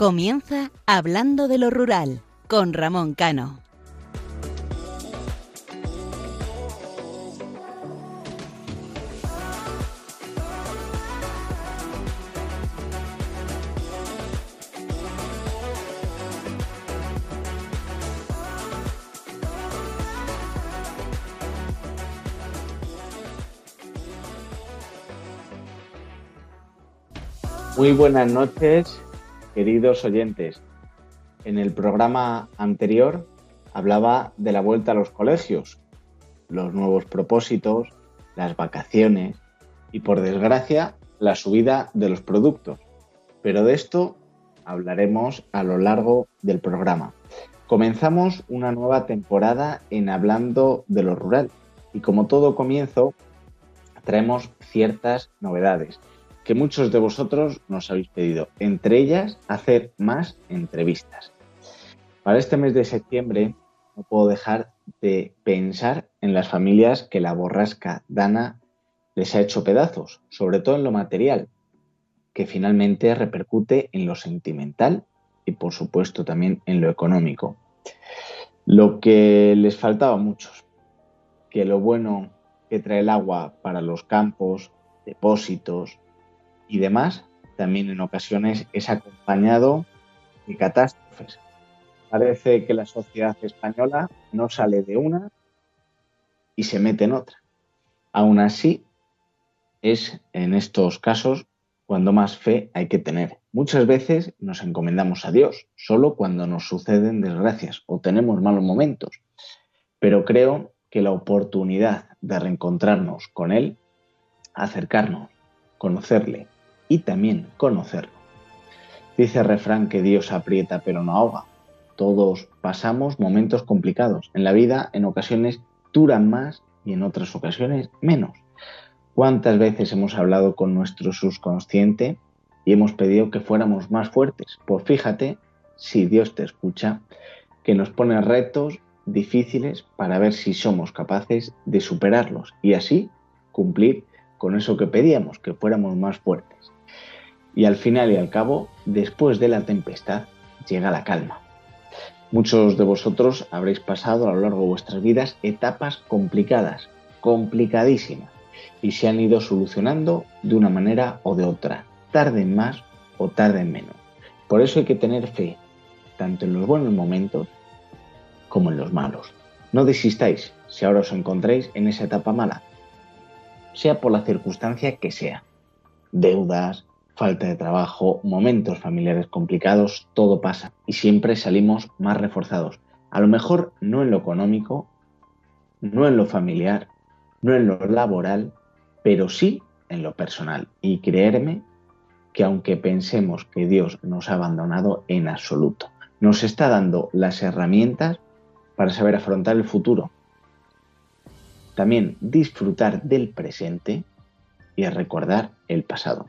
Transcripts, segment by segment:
Comienza Hablando de lo Rural con Ramón Cano. Muy buenas noches, queridos oyentes. En el programa anterior hablaba de la vuelta a los colegios, los nuevos propósitos, las vacaciones y, por desgracia, la subida de los productos. Pero de esto hablaremos a lo largo del programa. Comenzamos una nueva temporada en Hablando de lo Rural y como todo comienzo traemos ciertas novedades que muchos de vosotros nos habéis pedido, entre ellas hacer más entrevistas. Para este mes de septiembre no puedo dejar de pensar en las familias que la borrasca Dana les ha hecho pedazos, sobre todo en lo material, que finalmente repercute en lo sentimental y por supuesto también en lo económico. Lo que les faltaba a muchos, que lo bueno que trae el agua para los campos, depósitos, y demás, también en ocasiones es acompañado de catástrofes. Parece que la sociedad española no sale de una y se mete en otra. Aún así, es en estos casos cuando más fe hay que tener. Muchas veces nos encomendamos a Dios, solo cuando nos suceden desgracias o tenemos malos momentos. Pero creo que la oportunidad de reencontrarnos con Él, acercarnos, conocerle, y también conocerlo. Dice el refrán que Dios aprieta pero no ahoga. Todos pasamos momentos complicados. En la vida en ocasiones duran más y en otras ocasiones menos. ¿Cuántas veces hemos hablado con nuestro subconsciente y hemos pedido que fuéramos más fuertes? Pues fíjate, si Dios te escucha, que nos pone retos difíciles para ver si somos capaces de superarlos y así cumplir con eso que pedíamos, que fuéramos más fuertes. Y al final y al cabo, después de la tempestad, llega la calma. Muchos de vosotros habréis pasado a lo largo de vuestras vidas etapas complicadas, complicadísimas, y se han ido solucionando de una manera o de otra, tarden más o tarden menos. Por eso hay que tener fe, tanto en los buenos momentos como en los malos. No desistáis si ahora os encontráis en esa etapa mala, sea por la circunstancia que sea. Deudas, falta de trabajo, momentos familiares complicados, todo pasa y siempre salimos más reforzados. A lo mejor no en lo económico, no en lo familiar, no en lo laboral, pero sí en lo personal. Y creerme que aunque pensemos que Dios nos ha abandonado en absoluto, nos está dando las herramientas para saber afrontar el futuro. También disfrutar del presente y recordar el pasado.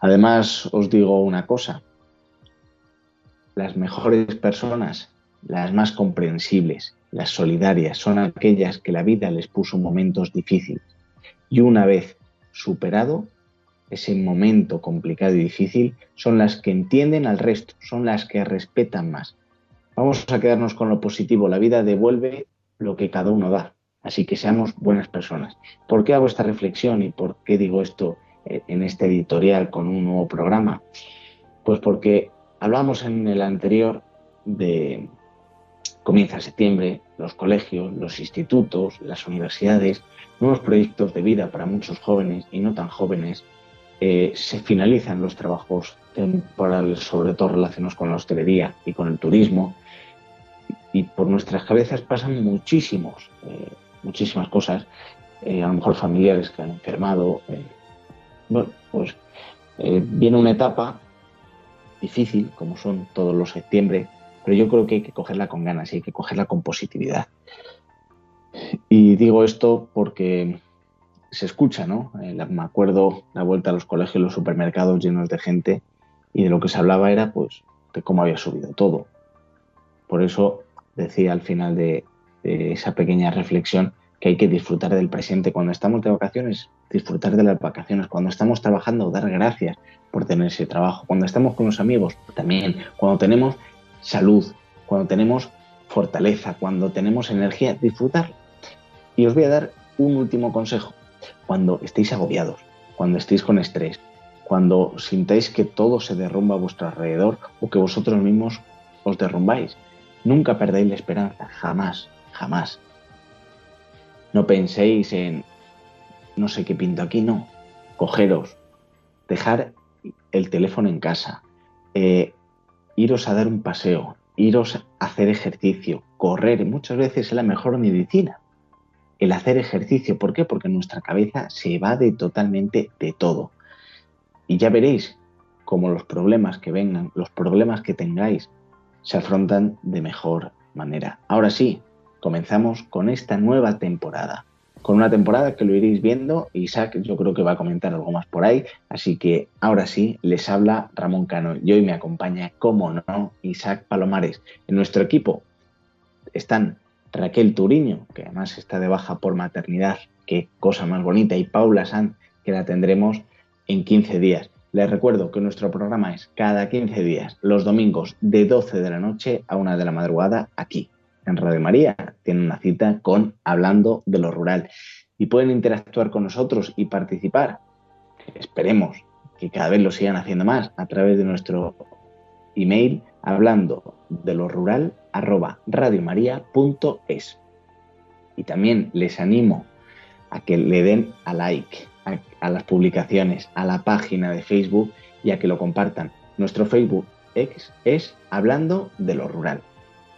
Además, os digo una cosa, las mejores personas, las más comprensibles, las solidarias, son aquellas que la vida les puso momentos difíciles. Y una vez superado ese momento complicado y difícil, son las que entienden al resto, son las que respetan más. Vamos a quedarnos con lo positivo, la vida devuelve lo que cada uno da. Así que seamos buenas personas. ¿Por qué hago esta reflexión y por qué digo esto en este editorial con un nuevo programa? Pues porque hablamos en el anterior de comienza septiembre, los colegios, los institutos, las universidades, nuevos proyectos de vida para muchos jóvenes y no tan jóvenes. Eh, se finalizan los trabajos temporales, sobre todo relacionados con la hostelería y con el turismo. Y por nuestras cabezas pasan muchísimos, eh, muchísimas cosas, eh, a lo mejor familiares que han enfermado, bueno, pues eh, viene una etapa difícil, como son todos los septiembre, pero yo creo que hay que cogerla con ganas y hay que cogerla con positividad. Y digo esto porque se escucha, ¿no? Eh, me acuerdo la vuelta a los colegios, los supermercados llenos de gente y de lo que se hablaba era pues de cómo había subido todo. Por eso decía al final de esa pequeña reflexión que hay que disfrutar del presente. Cuando estamos de vacaciones disfrutar de las vacaciones. Cuando estamos trabajando, dar gracias por tener ese trabajo. Cuando estamos con los amigos, también. Cuando tenemos salud, cuando tenemos fortaleza, cuando tenemos energía, disfrutar. Y os voy a dar un último consejo. Cuando estéis agobiados, cuando estéis con estrés, cuando sintáis que todo se derrumba a vuestro alrededor o que vosotros mismos os derrumbáis, nunca perdáis la esperanza, jamás, jamás. No penséis en no sé qué pinto aquí, no. Cogeros, dejar el teléfono en casa, eh, iros a dar un paseo, iros a hacer ejercicio, correr, muchas veces es la mejor medicina. El hacer ejercicio, ¿por qué? Porque nuestra cabeza se va de totalmente de todo. Y ya veréis cómo los problemas que vengan, los problemas que tengáis, se afrontan de mejor manera. Ahora sí, comenzamos con esta nueva temporada. Con una temporada que lo iréis viendo, Isaac yo creo que va a comentar algo más por ahí, así que ahora sí, les habla Ramón Cano y hoy me acompaña, como no, Isaac Palomares. En nuestro equipo están Raquel Turiño, que además está de baja por maternidad, qué cosa más bonita, y Paula Sanz, que la tendremos en 15 días. Les recuerdo que nuestro programa es cada 15 días, los domingos de 12 de la noche a 1 de la madrugada, aquí, en Radio María. Tienen una cita con Hablando de lo Rural. Y pueden interactuar con nosotros y participar. Esperemos que cada vez lo sigan haciendo más a través de nuestro email hablando de lo rural arroba radiomaria.es. Y también les animo a que le den a like a, las publicaciones, a la página de Facebook y a que lo compartan. Nuestro Facebook es, es Hablando de lo Rural.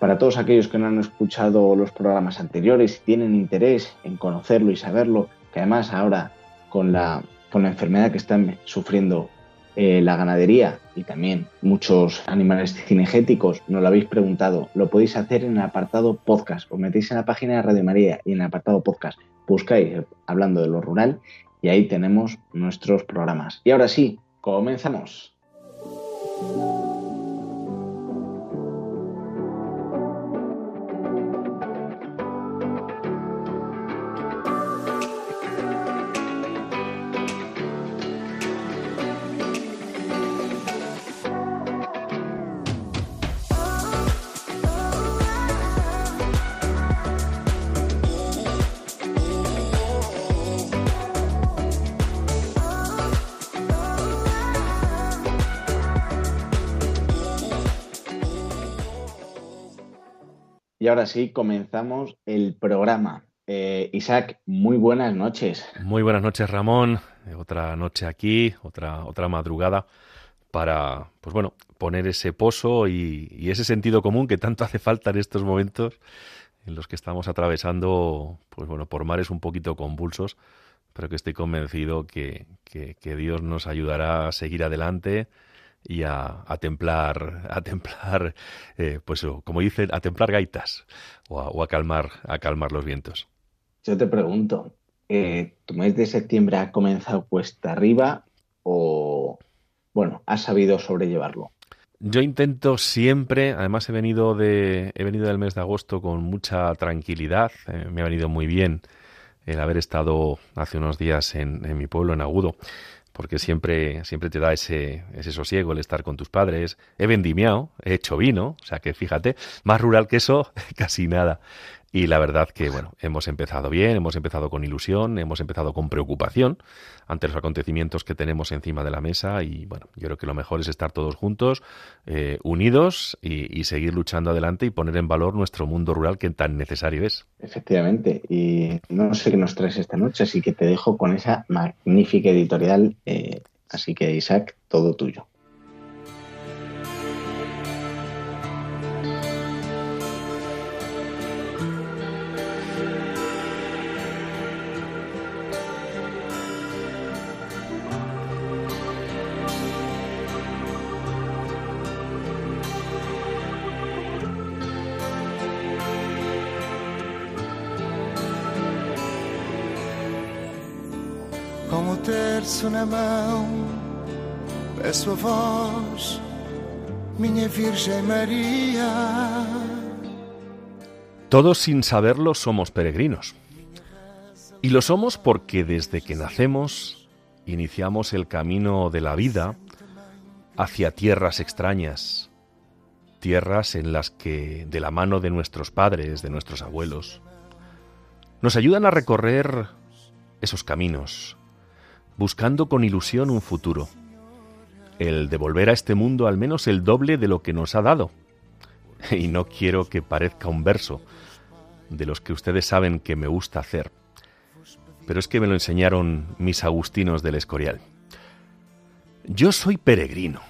Para todos aquellos que no han escuchado los programas anteriores y tienen interés en conocerlo y saberlo, que además ahora con la, enfermedad que están sufriendo eh, la ganadería y también muchos animales cinegéticos, nos lo habéis preguntado, lo podéis hacer en el apartado podcast. Os metéis en la página de Radio María y en el apartado podcast buscáis hablando de lo rural y ahí tenemos nuestros programas. Y ahora sí, comenzamos. Ahora sí, comenzamos el programa. Eh, Isaac, muy buenas noches. Muy buenas noches, Ramón. Otra noche aquí, otra, otra madrugada para, pues bueno, poner ese pozo y, ese sentido común que tanto hace falta en estos momentos en los que estamos atravesando, pues bueno, por mares un poquito convulsos, pero que estoy convencido que, que Dios nos ayudará a seguir adelante y a, templar, a templar, eh, pues como dicen, a templar gaitas o a, calmar, a calmar los vientos. Yo te pregunto, eh, ¿tu mes de septiembre ha comenzado cuesta arriba o, bueno, has sabido sobrellevarlo? Yo intento siempre, además he venido de, he venido del mes de agosto con mucha tranquilidad, eh, me ha venido muy bien el haber estado hace unos días en, en mi pueblo, en Agudo, porque siempre, siempre te da ese, ese sosiego el estar con tus padres. He vendimiado, he hecho vino, o sea que fíjate, más rural que eso, casi nada. Y la verdad que, bueno, hemos empezado bien, hemos empezado con ilusión, hemos empezado con preocupación ante los acontecimientos que tenemos encima de la mesa y, bueno, yo creo que lo mejor es estar todos juntos, eh, unidos y, seguir luchando adelante y poner en valor nuestro mundo rural que tan necesario es. Efectivamente, y no sé qué nos traes esta noche, así que te dejo con esa magnífica editorial. Eh, así que, Isaac, todo tuyo. Todos sin saberlo somos peregrinos. Y lo somos porque desde que nacemos iniciamos el camino de la vida hacia tierras extrañas, tierras en las que, de la mano de nuestros padres, de nuestros abuelos, nos ayudan a recorrer esos caminos, buscando con ilusión un futuro, el devolver a este mundo al menos el doble de lo que nos ha dado. Y no quiero que parezca un verso de los que ustedes saben que me gusta hacer, pero es que me lo enseñaron mis agustinos del Escorial. Yo soy peregrino,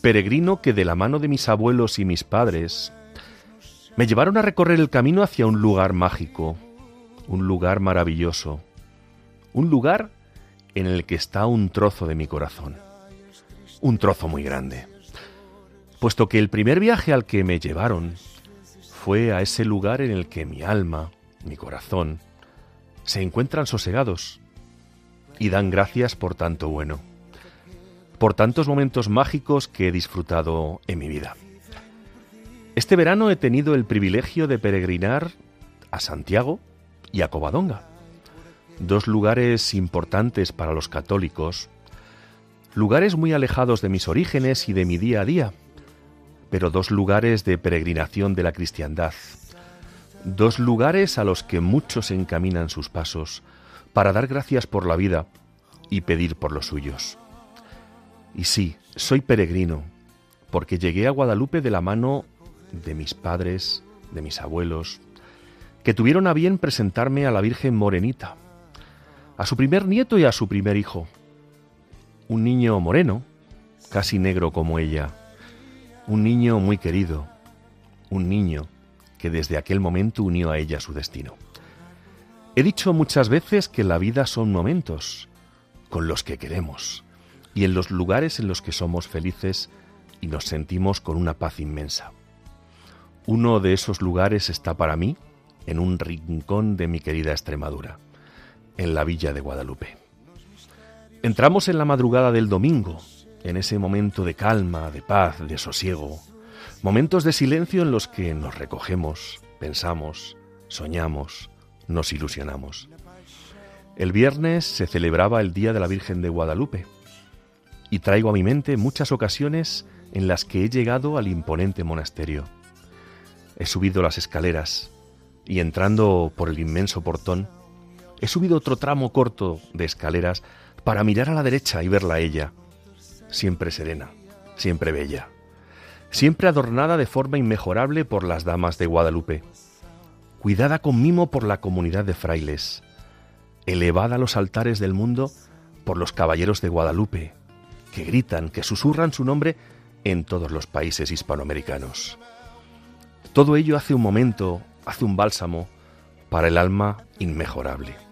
peregrino que de la mano de mis abuelos y mis padres me llevaron a recorrer el camino hacia un lugar mágico, un lugar maravilloso, un lugar en el que está un trozo de mi corazón, un trozo muy grande, puesto que el primer viaje al que me llevaron fue a ese lugar en el que mi alma, mi corazón, se encuentran sosegados y dan gracias por tanto bueno, por tantos momentos mágicos que he disfrutado en mi vida. Este verano he tenido el privilegio de peregrinar a Santiago y a Covadonga, dos lugares importantes para los católicos, lugares muy alejados de mis orígenes y de mi día a día, pero dos lugares de peregrinación de la cristiandad, dos lugares a los que muchos encaminan sus pasos para dar gracias por la vida y pedir por los suyos. Y sí, soy peregrino, porque llegué a Guadalupe de la mano de mis padres, de mis abuelos, que tuvieron a bien presentarme a la Virgen Morenita, a su primer nieto y a su primer hijo, un niño moreno, casi negro como ella, un niño muy querido, un niño que desde aquel momento unió a ella su destino. He dicho muchas veces que la vida son momentos con los que queremos y en los lugares en los que somos felices y nos sentimos con una paz inmensa. Uno de esos lugares está para mí en un rincón de mi querida Extremadura, en la villa de Guadalupe. Entramos en la madrugada del domingo, en ese momento de calma, de paz, de sosiego, Momentos de silencio en los que nos recogemos, pensamos, soñamos, nos ilusionamos. El viernes se celebraba el Día de la Virgen de Guadalupe y traigo a mi mente muchas ocasiones en las que he llegado al imponente monasterio. He subido las escaleras y entrando por el inmenso portón, he subido otro tramo corto de escaleras para mirar a la derecha y verla a ella, siempre serena, siempre bella siempre adornada de forma inmejorable por las damas de Guadalupe, cuidada con mimo por la comunidad de frailes, elevada a los altares del mundo por los caballeros de Guadalupe, que gritan, que susurran su nombre en todos los países hispanoamericanos. Todo ello hace un momento, hace un bálsamo para el alma inmejorable.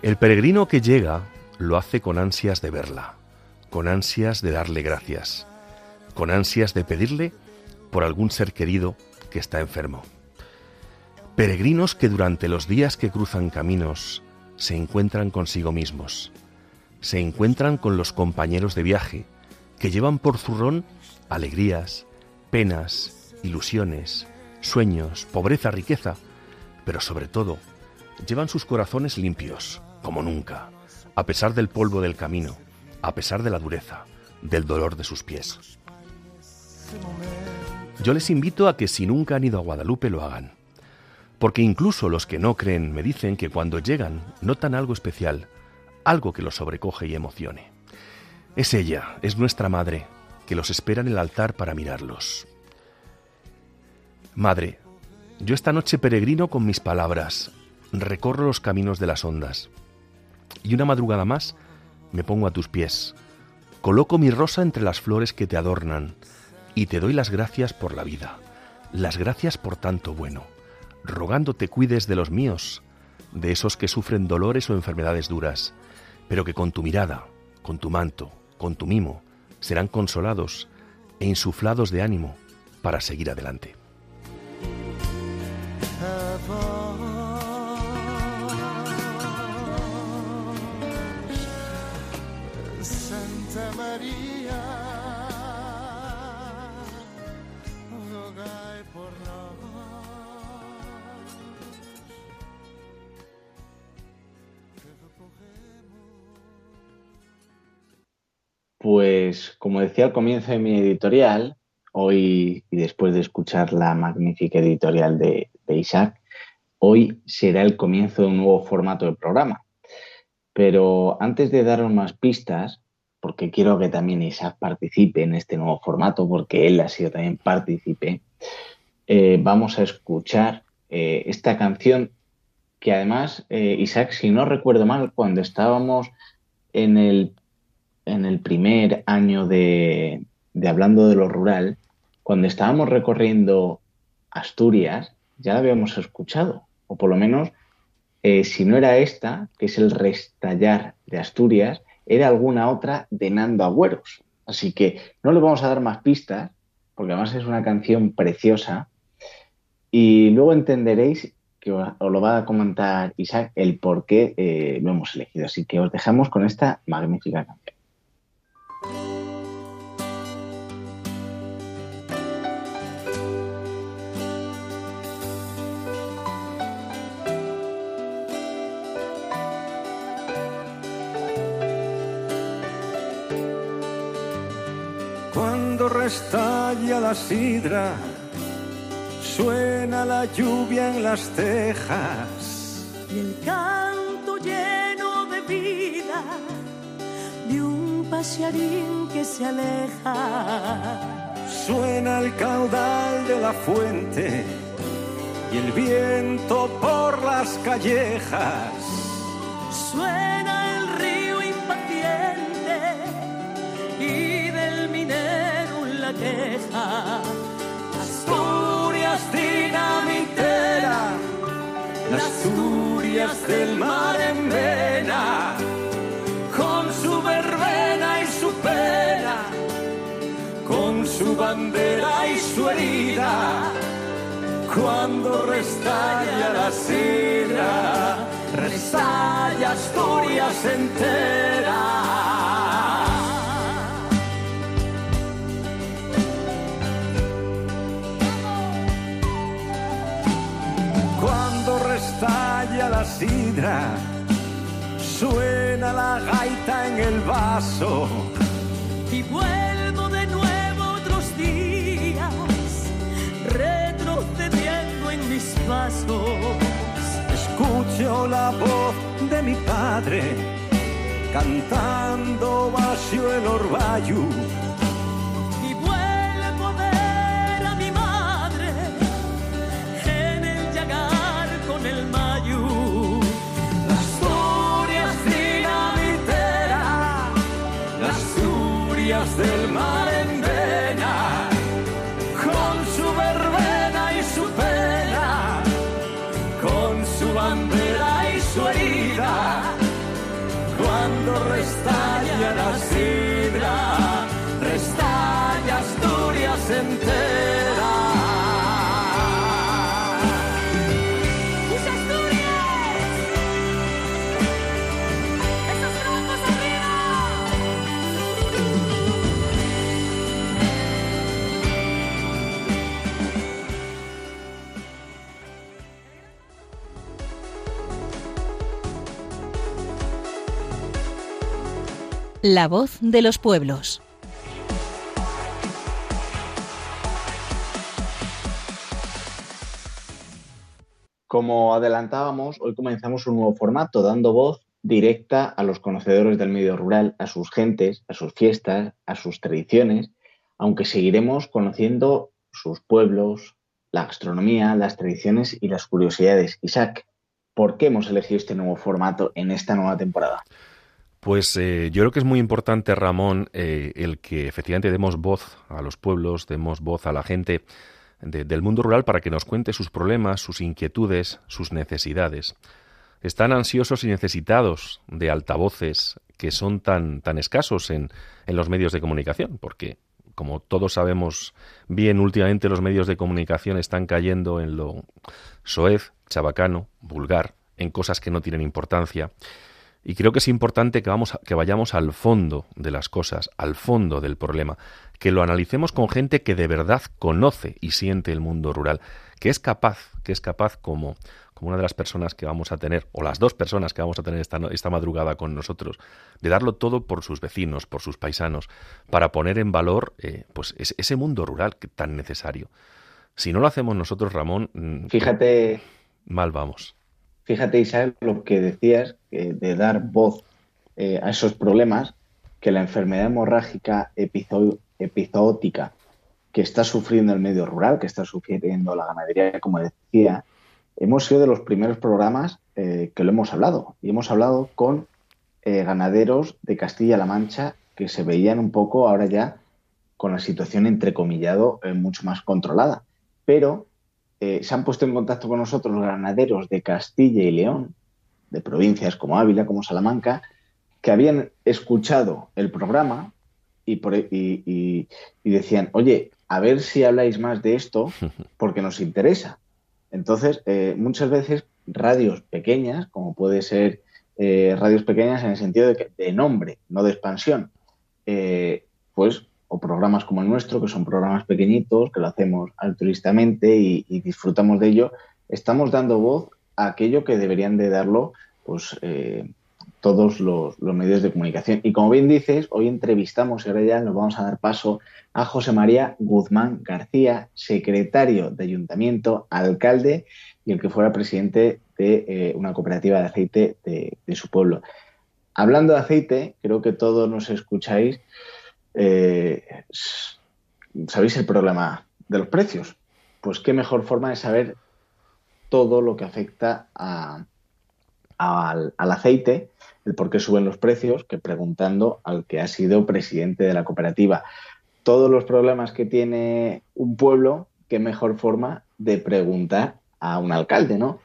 El peregrino que llega lo hace con ansias de verla, con ansias de darle gracias, con ansias de pedirle por algún ser querido que está enfermo. Peregrinos que durante los días que cruzan caminos se encuentran consigo mismos, se encuentran con los compañeros de viaje que llevan por zurrón alegrías, penas, ilusiones, sueños, pobreza, riqueza, pero sobre todo llevan sus corazones limpios, como nunca, a pesar del polvo del camino, a pesar de la dureza, del dolor de sus pies. Yo les invito a que si nunca han ido a Guadalupe lo hagan, porque incluso los que no creen me dicen que cuando llegan notan algo especial, algo que los sobrecoge y emocione. Es ella, es nuestra madre, que los espera en el altar para mirarlos. Madre, yo esta noche peregrino con mis palabras, recorro los caminos de las ondas, y una madrugada más me pongo a tus pies, coloco mi rosa entre las flores que te adornan, y te doy las gracias por la vida, las gracias por tanto bueno, rogándote cuides de los míos, de esos que sufren dolores o enfermedades duras, pero que con tu mirada, con tu manto, con tu mimo, serán consolados e insuflados de ánimo para seguir adelante. Pues como decía al comienzo de mi editorial, hoy y después de escuchar la magnífica editorial de, Isaac, hoy será el comienzo de un nuevo formato de programa. Pero antes de daros más pistas, porque quiero que también Isaac participe en este nuevo formato, porque él ha sido también partícipe, eh, vamos a escuchar eh, esta canción que además, eh, Isaac, si no recuerdo mal, cuando estábamos en el, en el primer año de, Hablando de lo Rural, cuando estábamos recorriendo Asturias, ya la habíamos escuchado, o por lo menos, si no era esta, que es el restallar de Asturias, era alguna otra de Nando Agüeros. Así que no le vamos a dar más pistas, porque además es una canción preciosa. Y luego entenderéis que os lo va a comentar Isaac el por qué eh, lo hemos elegido. Así que os dejamos con esta magnífica canción. Estalla la sidra, suena la lluvia en las tejas. Y el canto lleno de vida de un pasearín que se aleja. Suena el caudal de la fuente y el viento por las callejas. Suena Asturias dinamitera, las Asturias del mar en vena, con su verbena y su pena, con su bandera y su herida. Cuando restalla la sidra, restalla Asturias entera. Suena la gaita en el vaso. Y vuelvo de nuevo otros días, retrocediendo en mis pasos. Escucho la voz de mi padre, cantando vacío el orvallo La voz de los pueblos. Como adelantábamos, hoy comenzamos un nuevo formato, dando voz directa a los conocedores del medio rural, a sus gentes, a sus fiestas, a sus tradiciones, aunque seguiremos conociendo sus pueblos, la gastronomía, las tradiciones y las curiosidades. Isaac, ¿por qué hemos elegido este nuevo formato en esta nueva temporada? Pues eh, yo creo que es muy importante, Ramón, eh, el que efectivamente demos voz a los pueblos, demos voz a la gente del mundo rural para que nos cuente sus problemas, sus inquietudes, sus necesidades. Están ansiosos y necesitados de altavoces que son tan, tan escasos en, en los medios de comunicación, porque como todos sabemos bien, últimamente los medios de comunicación están cayendo en lo soez, chabacano, vulgar, en cosas que no tienen importancia. Y creo que es importante que, vamos que vayamos al fondo de las cosas, al fondo del problema, que lo analicemos con gente que de verdad conoce y siente el mundo rural, que es capaz, que es capaz como, como una de las personas que vamos a tener, o las dos personas que vamos a tener esta, esta madrugada con nosotros, de darlo todo por sus vecinos, por sus paisanos, para poner en valor eh, pues ese mundo rural que tan necesario. Si no lo hacemos nosotros, Ramón, mm, fíjate, mal vamos. Fíjate, Isabel, lo que decías de dar voz eh, a esos problemas, que la enfermedad hemorrágica epizootica que está sufriendo el medio rural, que está sufriendo la ganadería, como decía, hemos sido de los primeros programas eh, que lo hemos hablado. Y hemos hablado con eh, ganaderos de Castilla-La Mancha que se veían un poco ahora ya con la situación entrecomillado eh, mucho más controlada. Pero se han puesto en contacto con nosotros los ganaderos de Castilla y León, de provincias como Ávila, como Salamanca, que habían escuchado el programa y, por, y, decían, oye, a ver si habláis más de esto porque nos interesa. Entonces, eh, muchas veces radios pequeñas, como puede ser eh, radios pequeñas en el sentido de, de nombre, no de expansión, eh, pues, o programas como el nuestro, que son programas pequeñitos, que lo hacemos altruistamente y, disfrutamos de ello, estamos dando voz a aquello que deberían de darlo, pues, todos los, medios de comunicación. Y como bien dices, hoy entrevistamos y ahora ya nos vamos a dar paso a José María Guzmán García, secretario de ayuntamiento, alcalde y el que fuera presidente de eh, una cooperativa de aceite de, su pueblo. Hablando de aceite, creo que todos nos escucháis. Eh, ¿Sabéis el problema de los precios? Pues qué mejor forma de saber todo lo que afecta al aceite el por qué suben los precios que preguntando al que ha sido presidente de la cooperativa. Todos los problemas que tiene un pueblo, qué mejor forma de preguntar a un alcalde, ¿no?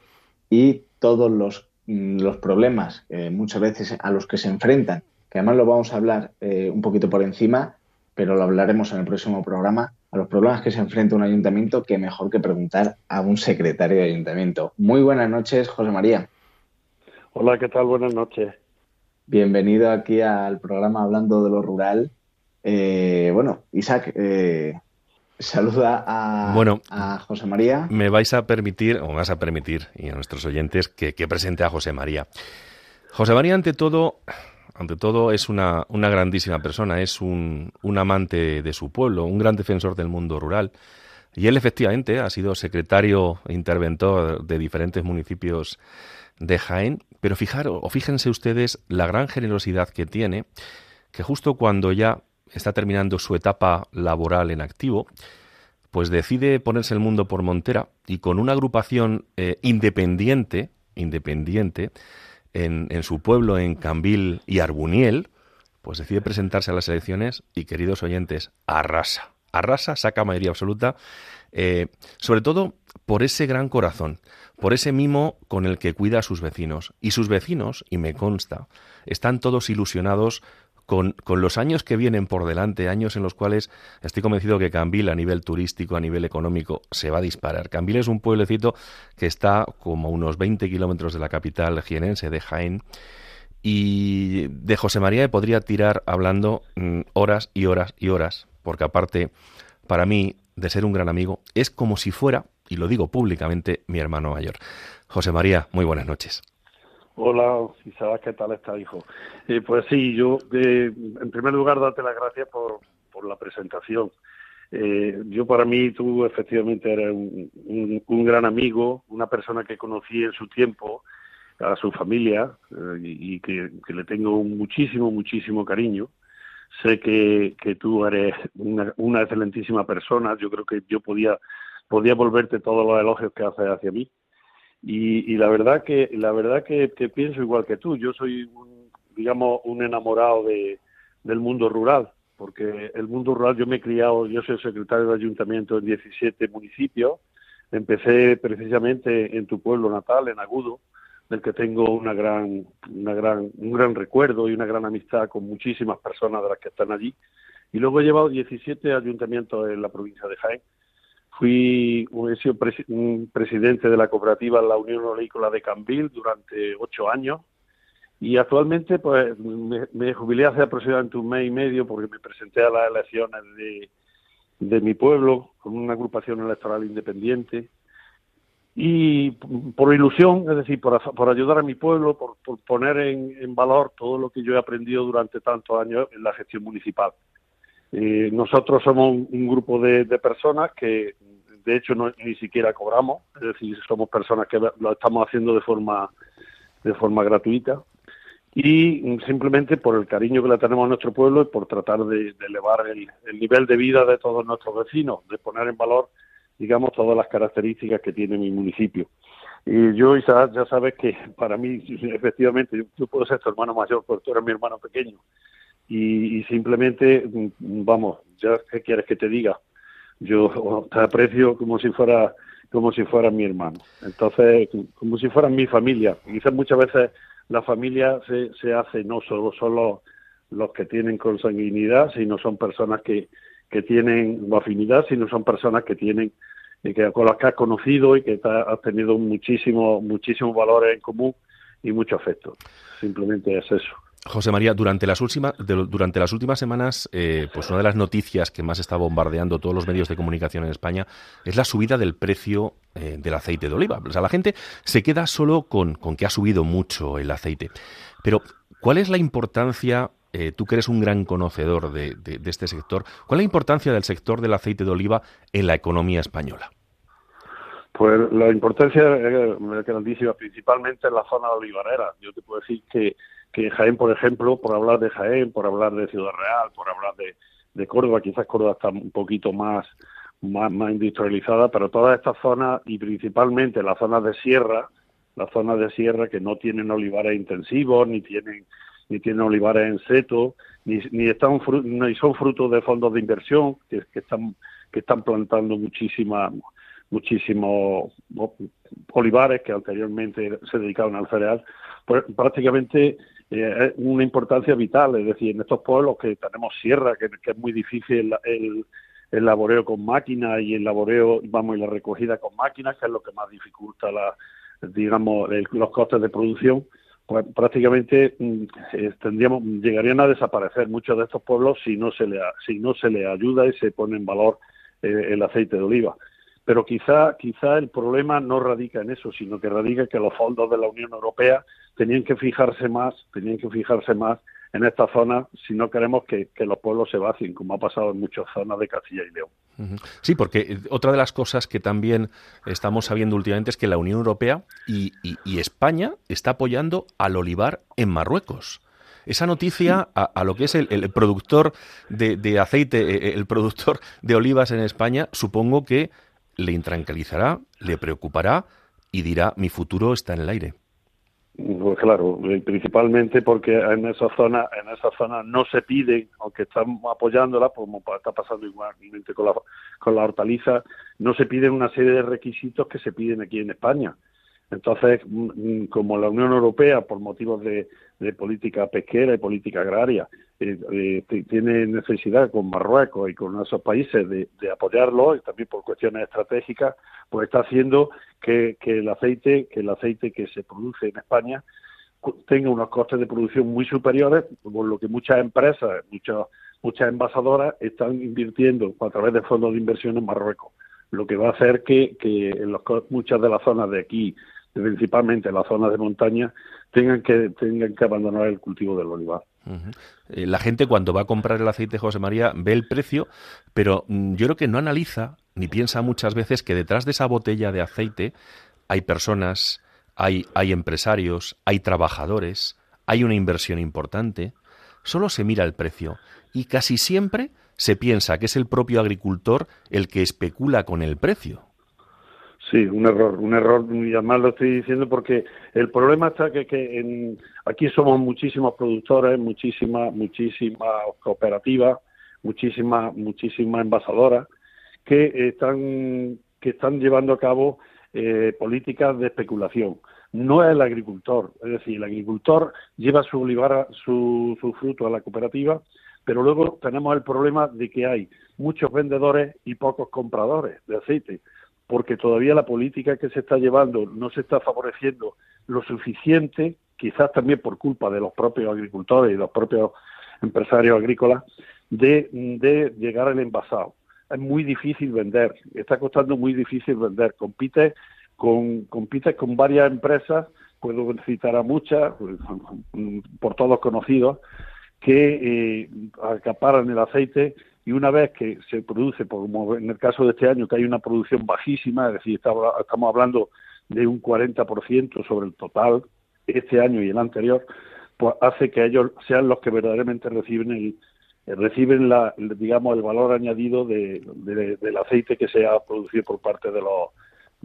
Y todos los, mm, los problemas eh, muchas veces a los que se enfrentan, que además lo vamos a hablar eh, un poquito por encima, pero lo hablaremos en el próximo programa, a los problemas que se enfrenta un ayuntamiento, qué mejor que preguntar a un secretario de ayuntamiento. Muy buenas noches, José María. Hola, ¿qué tal? Buenas noches. Bienvenido aquí al programa Hablando de lo Rural. Eh, bueno, Isaac, eh, saluda a, bueno, a José María. Me vais a permitir, o me vas a permitir, y a nuestros oyentes, que, presente a José María. José María, ante todo, ante todo, es una, una grandísima persona, es un, un, amante de su pueblo, un gran defensor del mundo rural. Y él efectivamente ha sido secretario e interventor de diferentes municipios de Jaén, pero fijaros, o fíjense ustedes la gran generosidad que tiene, que justo cuando ya está terminando su etapa laboral en activo, pues decide ponerse el mundo por montera y con una agrupación eh, independiente, independiente, en, en, su pueblo, en Cambil y Arbuniel, pues decide presentarse a las elecciones y, queridos oyentes, arrasa. Arrasa, saca mayoría absoluta, eh, sobre todo por ese gran corazón por ese mimo con el que cuida a sus vecinos. Y sus vecinos, y me consta, están todos ilusionados con, los años que vienen por delante, años en los cuales estoy convencido que Cambil a nivel turístico, a nivel económico, se va a disparar. Cambil es un pueblecito que está como a unos 20 kilómetros de la capital jienense de Jaén. Y de José María podría tirar hablando mm, horas y horas y horas, porque aparte, para mí, de ser un gran amigo, es como si fuera y lo digo públicamente, mi hermano mayor. José María, muy buenas noches. Hola, Isabel, ¿qué tal está, hijo? Eh, pues sí, yo, eh, en primer lugar, darte las gracias por, por la presentación. Eh, yo para mí, tú efectivamente eres un, un, gran amigo, una persona que conocí en su tiempo, a su familia, y, que, que, le tengo muchísimo, muchísimo cariño. Sé que, que tú eres una, una excelentísima persona. Yo creo que yo podía podía volverte todos los elogios que haces hacia mí. Y, la verdad que la verdad que, pienso igual que tú. Yo soy, un, digamos, un enamorado de, del mundo rural, porque el mundo rural yo me he criado, yo soy secretario de ayuntamiento en 17 municipios. Empecé precisamente en tu pueblo natal, en Agudo, del que tengo una gran, una gran, un gran recuerdo y una gran amistad con muchísimas personas de las que están allí. Y luego he llevado 17 ayuntamientos en la provincia de Jaén Fui, he sido presidente de la cooperativa La Unión Oleícola de Cambil durante ocho años y actualmente pues me, jubilé hace aproximadamente un mes y medio porque me presenté a las elecciones de, de mi pueblo con una agrupación electoral independiente y por ilusión, es decir, por, por ayudar a mi pueblo, por, poner en, valor todo lo que yo he aprendido durante tantos años en la gestión municipal. Eh, nosotros somos un, grupo de, personas que, de hecho, no, ni siquiera cobramos, es decir, somos personas que lo estamos haciendo de forma, de forma gratuita y simplemente por el cariño que le tenemos a nuestro pueblo y por tratar de, elevar el, el nivel de vida de todos nuestros vecinos, de poner en valor digamos, todas las características que tiene mi municipio. Y yo, Isaac, ya sabes que para mí, efectivamente, yo, puedo ser tu hermano mayor, porque tú eres mi hermano pequeño. Y, simplemente, mm, vamos, ya qué quieres que te diga, yo te aprecio como si fuera como si fuera mi hermano. Entonces, como si fuera mi familia. Quizás muchas veces la familia se, se hace no solo, solo los que tienen consanguinidad, sino son personas que, que tienen afinidad, sino son personas que tienen y que con las que has conocido y que has tenido muchísimo muchísimos valores en común y mucho afecto. Simplemente es eso. José María, durante las últimas, durante las últimas semanas, eh, pues una de las noticias que más está bombardeando todos los medios de comunicación en España es la subida del precio eh, del aceite de oliva. O sea, la gente se queda solo con, con que ha subido mucho el aceite. Pero, ¿cuál es la importancia eh, tú que eres un gran conocedor de, este sector, ¿cuál es la importancia del sector del aceite de oliva en la economía española? Pues la importancia es grandísima, principalmente en la zona olivarera. Yo te puedo decir que, que Jaén, por ejemplo, por hablar de Jaén, por hablar de Ciudad Real, por hablar de, Córdoba, quizás Córdoba está un poquito más, más, industrializada, pero todas estas zonas y principalmente las zonas de sierra, las zonas de sierra que no tienen olivares intensivos ni tienen ni tienen olivares en seto, ni, ni, están ni son frutos de fondos de inversión que, están que están plantando muchísimas muchísimos olivares que anteriormente se dedicaban al cereal, pues prácticamente eh, una importancia vital, es decir, en estos pueblos que tenemos sierra, que, es muy difícil el, el, laboreo con máquinas y el laboreo, vamos, y la recogida con máquinas, que es lo que más dificulta la, digamos, los costes de producción, pues prácticamente mm, eh, tendríamos, llegarían a desaparecer muchos de estos pueblos si no se le, si no se le ayuda y se pone en valor eh, el aceite de oliva. Pero quizá, quizá el problema no radica en eso, sino que radica que los fondos de la Unión Europea tenían que fijarse más, tenían que fijarse más en esta zona si no queremos que, los pueblos se vacíen, como ha pasado en muchas zonas de Castilla y León. Sí, porque eh, otra de las cosas que también estamos sabiendo últimamente es que la Unión Europea y, España está apoyando al olivar en Marruecos esa noticia a, lo que es el, productor de, aceite, eh, el productor de olivas en España, supongo que le intranquilizará, le preocupará y dirá mi futuro está en el aire. Pues claro, principalmente porque en esa zona, en esa zona no se pide, aunque están apoyándola, como está pasando igualmente con la, con la hortaliza, no se piden una serie de requisitos que se piden aquí en España. Entonces, mm, mm, como la Unión Europea, por motivos de, política pesquera y política agraria, eh, tiene necesidad con Marruecos y con esos países de, apoyarlo, y también por cuestiones estratégicas, pues está haciendo que, el aceite, que el aceite que se produce en España tenga unos costes de producción muy superiores, por lo que muchas empresas, muchas, muchas envasadoras están invirtiendo a través de fondos de inversión en Marruecos, lo que va a hacer que, que en los, muchas de las zonas de aquí principalmente en las zonas de montaña, tengan que, tengan que abandonar el cultivo del olivar. Eh, la gente cuando va a comprar el aceite José María ve el precio, pero mm, yo creo que no analiza ni piensa muchas veces que detrás de esa botella de aceite hay personas, hay, hay empresarios, hay trabajadores, hay una inversión importante. Solo se mira el precio y casi siempre se piensa que es el propio agricultor el que especula con el precio. Sí, un error, un error, y además lo estoy diciendo porque el problema está que, en, aquí somos muchísimos productores, muchísimas, muchísimas cooperativas, muchísimas, muchísimas envasadoras que están, que están llevando a cabo eh, políticas de especulación. No es el agricultor, es decir, el agricultor lleva su olivar, su, su fruto a la cooperativa, pero luego tenemos el problema de que hay muchos vendedores y pocos compradores de aceite porque todavía la política que se está llevando no se está favoreciendo lo suficiente, quizás también por culpa de los propios agricultores y los propios empresarios agrícolas, de, llegar al envasado. Es muy difícil vender, está costando muy difícil vender. Compite con, compites con varias empresas, puedo citar a muchas, pues, por todos conocidos, que eh, acaparan el aceite y una vez que se produce, como en el caso de este año, que hay una producción bajísima, es decir, estamos hablando de un 40% sobre el total este año y el anterior, pues hace que ellos sean los que verdaderamente reciben el, reciben la, digamos el valor añadido de, del aceite que se ha producido por parte de los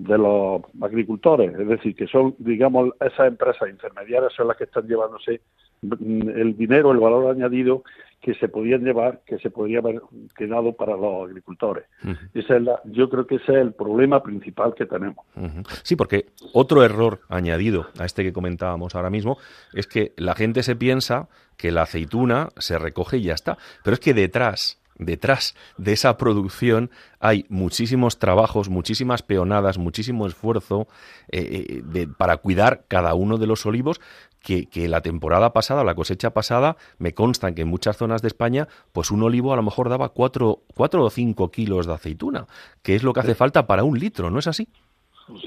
de los agricultores, es decir, que son, digamos, esas empresas intermediarias son las que están llevándose el dinero, el valor añadido que se podían llevar, que se podría haber quedado para los agricultores. Esa es la, yo creo que ese es el problema principal que tenemos. Sí, porque otro error añadido a este que comentábamos ahora mismo es que la gente se piensa que la aceituna se recoge y ya está, pero es que detrás detrás de esa producción hay muchísimos trabajos, muchísimas peonadas, muchísimo esfuerzo eh, eh, para cuidar cada uno de los olivos que, la temporada pasada, la cosecha pasada, me constan que en muchas zonas de España, pues un olivo a lo mejor daba cuatro, cuatro o cinco kilos de aceituna, que es lo que hace falta para un litro, ¿no es así?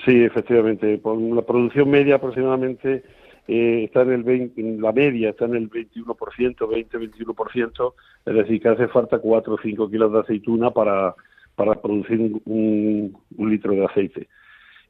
Sí, efectivamente. Por la producción media aproximadamente eh, está en el 20, la media está en el 21%, 20-21%, es decir, que hace falta 4 o 5 kilos de aceituna para, para producir un, litro de aceite.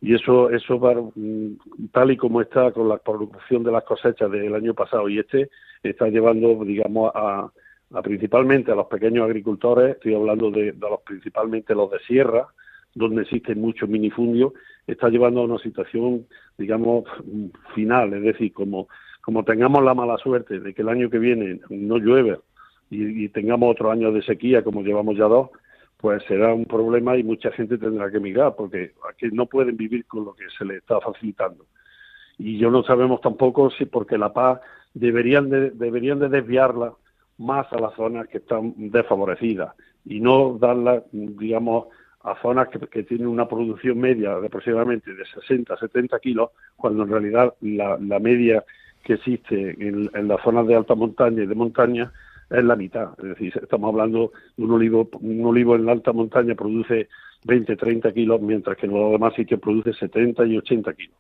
Y eso, eso mm, tal y como está con la producción de las cosechas del año pasado y este, está llevando, digamos, a, a principalmente a los pequeños agricultores, estoy hablando de, de los principalmente los de sierra, donde existen muchos minifundios, está llevando a una situación, digamos, final. Es decir, como, como tengamos la mala suerte de que el año que viene no llueve y, tengamos otro año de sequía, como llevamos ya dos, pues será un problema y mucha gente tendrá que migrar, porque aquí no pueden vivir con lo que se les está facilitando. Y yo no sabemos tampoco si porque la paz deberían de, deberían de desviarla más a las zonas que están desfavorecidas y no darla, digamos, a zonas que, tienen una producción media de aproximadamente de 60 70 kilos, cuando en realidad la, media que existe en, las zonas de alta montaña y de montaña es la mitad. Es decir, estamos hablando de un olivo, un olivo en la alta montaña produce 20, 30 kilos, mientras que en los demás sitios produce 70 y 80 kilos.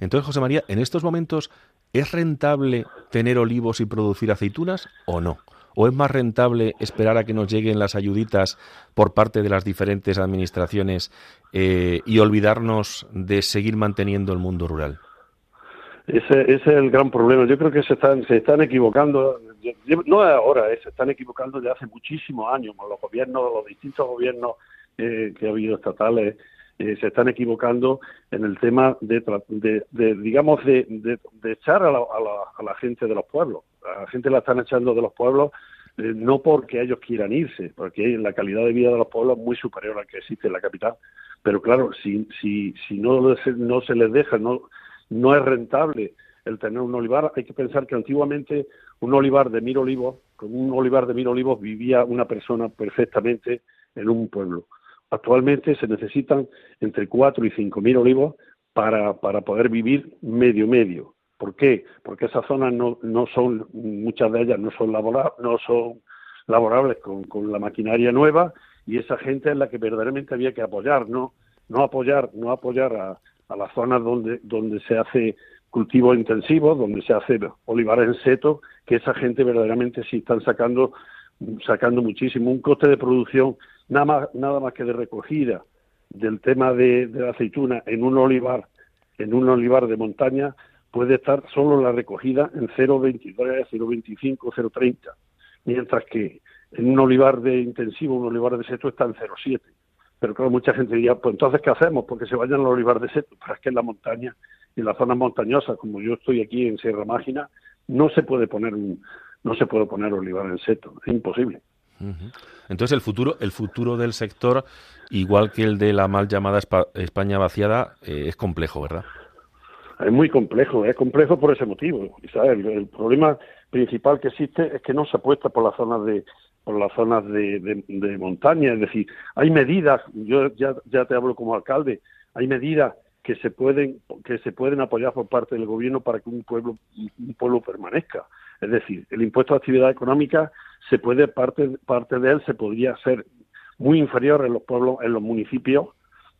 Entonces, José María, en estos momentos, ¿es rentable tener olivos y producir aceitunas o no? ¿O es más rentable esperar a que nos lleguen las ayuditas por parte de las diferentes administraciones eh, y olvidarnos de seguir manteniendo el mundo rural? Ese, es el gran problema. Yo creo que se están, se están equivocando, no ahora, eh, se están equivocando desde hace muchísimos años. Los gobiernos, los distintos gobiernos eh, que ha habido estatales, se están equivocando en el tema de, de, digamos, de, de, echar a la, a la gente de los pueblos la gente la están echando de los pueblos eh, no porque ellos quieran irse, porque la calidad de vida de los pueblos es muy superior a la que existe en la capital. Pero claro, si, si, si no, no se les deja, no, no es rentable el tener un olivar, hay que pensar que antiguamente un olivar de mil olivos, con un olivar de mil olivos vivía una persona perfectamente en un pueblo. Actualmente se necesitan entre cuatro y cinco mil olivos para, para poder vivir medio medio. ¿Por qué? Porque esas zonas no, no son, muchas de ellas no son, laborables, no son laborables con, con, la maquinaria nueva y esa gente es la que verdaderamente había que apoyar, no, no apoyar, no apoyar a, a las zonas donde, donde se hace cultivo intensivo, donde se hace olivares en seto, que esa gente verdaderamente sí están sacando, sacando muchísimo. Un coste de producción nada más, nada más que de recogida del tema de, la aceituna en un olivar, en un olivar de montaña, puede estar solo la recogida en 0,23, 0,25, 0,30, mientras que en un olivar de intensivo, un olivar de seto está en 0,7. Pero claro, mucha gente diría, pues entonces, ¿qué hacemos? Porque se vayan los olivar de seto. Pero es que en la montaña, en las zonas montañosas, como yo estoy aquí en Sierra Mágina, no se puede poner un, no se puede poner olivar en seto, es imposible. Entonces el futuro, el futuro del sector, igual que el de la mal llamada España vaciada, eh, es complejo, ¿verdad? es muy complejo, es complejo por ese motivo. ¿sabes? El, problema principal que existe es que no se apuesta por las zonas de por las zonas de, de, montaña, es decir, hay medidas, yo ya, ya te hablo como alcalde, hay medidas que se pueden que se pueden apoyar por parte del gobierno para que un pueblo un pueblo permanezca. Es decir, el impuesto de actividad económica se puede parte parte de él se podría ser muy inferior en los pueblos en los municipios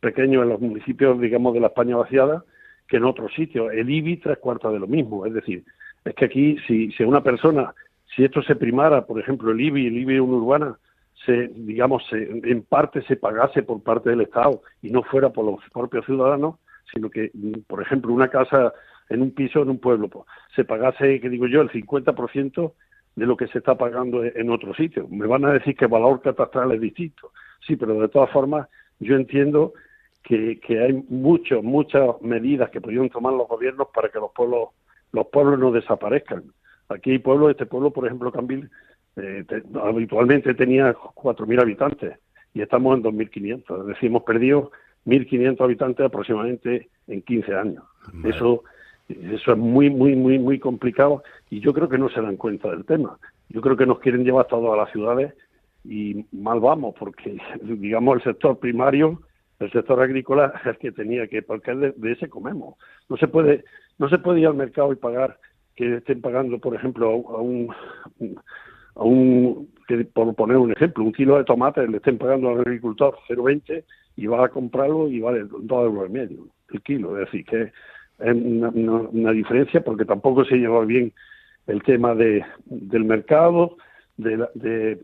pequeños en los municipios, digamos, de la España vaciada que en otros sitios. El IBI tres cuartos de lo mismo. Es decir, es que aquí, si, si una persona, si esto se primara, por ejemplo, el IBI, el IBI urbana, se, digamos, se, en parte se pagase por parte del Estado y no fuera por los propios ciudadanos, sino que, por ejemplo, una casa en un piso en un pueblo, pues, se pagase, que digo yo, el 50% de lo que se está pagando en otro sitio. Me van a decir que el valor catastral es distinto. Sí, pero de todas formas, yo entiendo que, que hay muchas, muchas medidas que podrían tomar los gobiernos para que los pueblos, los pueblos no desaparezcan. Aquí hay pueblos, este pueblo, por ejemplo, Cambil, eh, habitualmente tenía 4.000 habitantes y estamos en 2.500. Es decir, hemos perdido 1.500 habitantes aproximadamente en 15 años. Eso eso es muy, muy, muy, muy complicado y yo creo que no se dan cuenta del tema. Yo creo que nos quieren llevar todos a las ciudades y mal vamos, porque, digamos, el sector primario, el sector agrícola es el que tenía que, porque de, ese comemos. No se puede, no se puede ir al mercado y pagar que estén pagando, por ejemplo, a un, a un que por poner un ejemplo, un kilo de tomate le estén pagando al agricultor 0,20 y va a comprarlo y vale 2 euros y medio el kilo. Es decir, que es una, diferencia porque tampoco se lleva bien el tema de, del mercado, de, de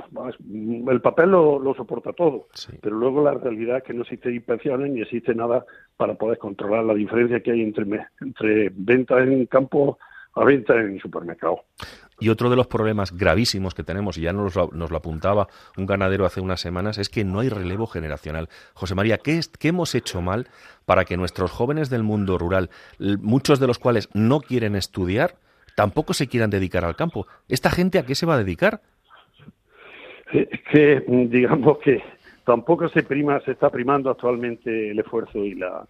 el papel lo, soporta todo, pero luego la realidad es que no existe inspecciones ni existe nada para poder controlar la diferencia que hay entre, entre ventas en campo a venta en supermercado. Y otro de los problemas gravísimos que tenemos, y ya nos lo, nos lo, apuntaba un ganadero hace unas semanas, es que no hay relevo generacional. José María, ¿qué, es, ¿qué hemos hecho mal para que nuestros jóvenes del mundo rural, muchos de los cuales no quieren estudiar, tampoco se quieran dedicar al campo? ¿Esta gente a qué se va a dedicar? Es que, digamos que tampoco se prima, se está primando actualmente el esfuerzo y la,